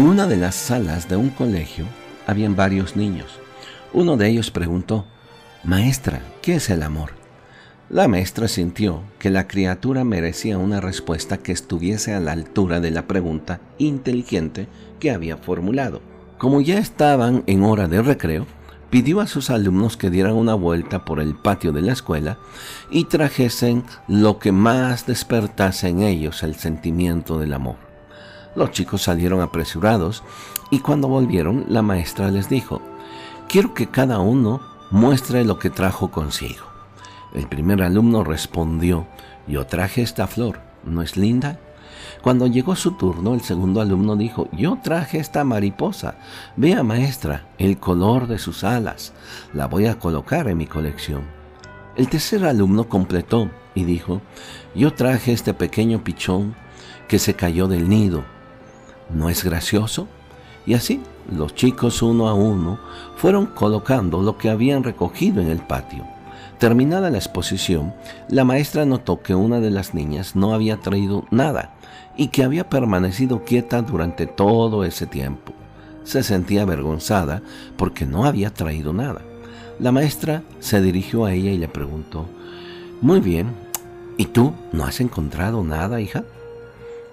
En una de las salas de un colegio habían varios niños. Uno de ellos preguntó, Maestra, ¿qué es el amor? La maestra sintió que la criatura merecía una respuesta que estuviese a la altura de la pregunta inteligente que había formulado. Como ya estaban en hora de recreo, pidió a sus alumnos que dieran una vuelta por el patio de la escuela y trajesen lo que más despertase en ellos el sentimiento del amor. Los chicos salieron apresurados y cuando volvieron la maestra les dijo, quiero que cada uno muestre lo que trajo consigo. El primer alumno respondió, yo traje esta flor, ¿no es linda? Cuando llegó su turno, el segundo alumno dijo, yo traje esta mariposa. Vea, maestra, el color de sus alas. La voy a colocar en mi colección. El tercer alumno completó y dijo, yo traje este pequeño pichón que se cayó del nido. ¿No es gracioso? Y así, los chicos uno a uno fueron colocando lo que habían recogido en el patio. Terminada la exposición, la maestra notó que una de las niñas no había traído nada y que había permanecido quieta durante todo ese tiempo. Se sentía avergonzada porque no había traído nada. La maestra se dirigió a ella y le preguntó, Muy bien, ¿y tú no has encontrado nada, hija?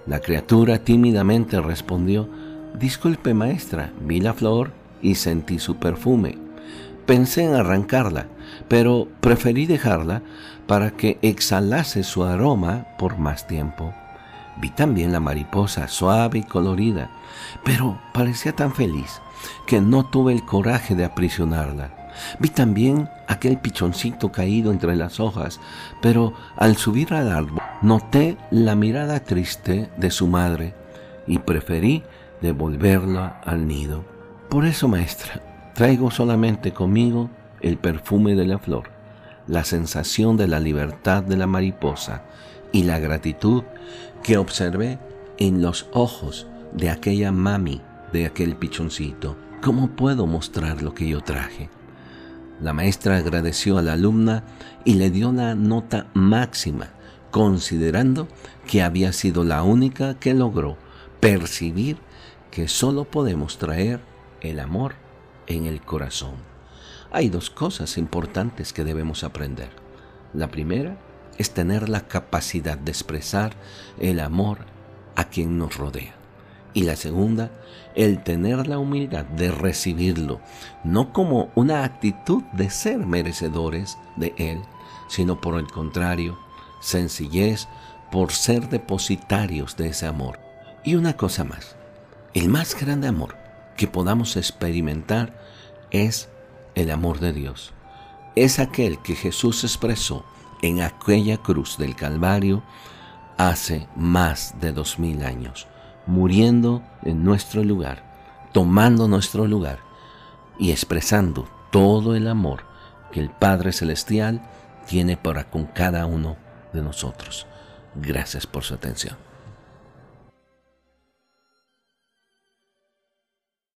La criatura tímidamente respondió, Disculpe, maestra, vi la flor y sentí su perfume. Pensé en arrancarla, pero preferí dejarla para que exhalase su aroma por más tiempo. Vi también la mariposa suave y colorida, pero parecía tan feliz que no tuve el coraje de aprisionarla. Vi también aquel pichoncito caído entre las hojas, pero al subir al árbol noté la mirada triste de su madre y preferí devolverla al nido. Por eso, maestra, Traigo solamente conmigo el perfume de la flor, la sensación de la libertad de la mariposa y la gratitud que observé en los ojos de aquella mami, de aquel pichoncito. ¿Cómo puedo mostrar lo que yo traje? La maestra agradeció a la alumna y le dio la nota máxima, considerando que había sido la única que logró percibir que solo podemos traer el amor en el corazón. Hay dos cosas importantes que debemos aprender. La primera es tener la capacidad de expresar el amor a quien nos rodea. Y la segunda, el tener la humildad de recibirlo, no como una actitud de ser merecedores de él, sino por el contrario, sencillez por ser depositarios de ese amor. Y una cosa más, el más grande amor que podamos experimentar es el amor de Dios. Es aquel que Jesús expresó en aquella cruz del Calvario hace más de dos mil años, muriendo en nuestro lugar, tomando nuestro lugar y expresando todo el amor que el Padre Celestial tiene para con cada uno de nosotros. Gracias por su atención.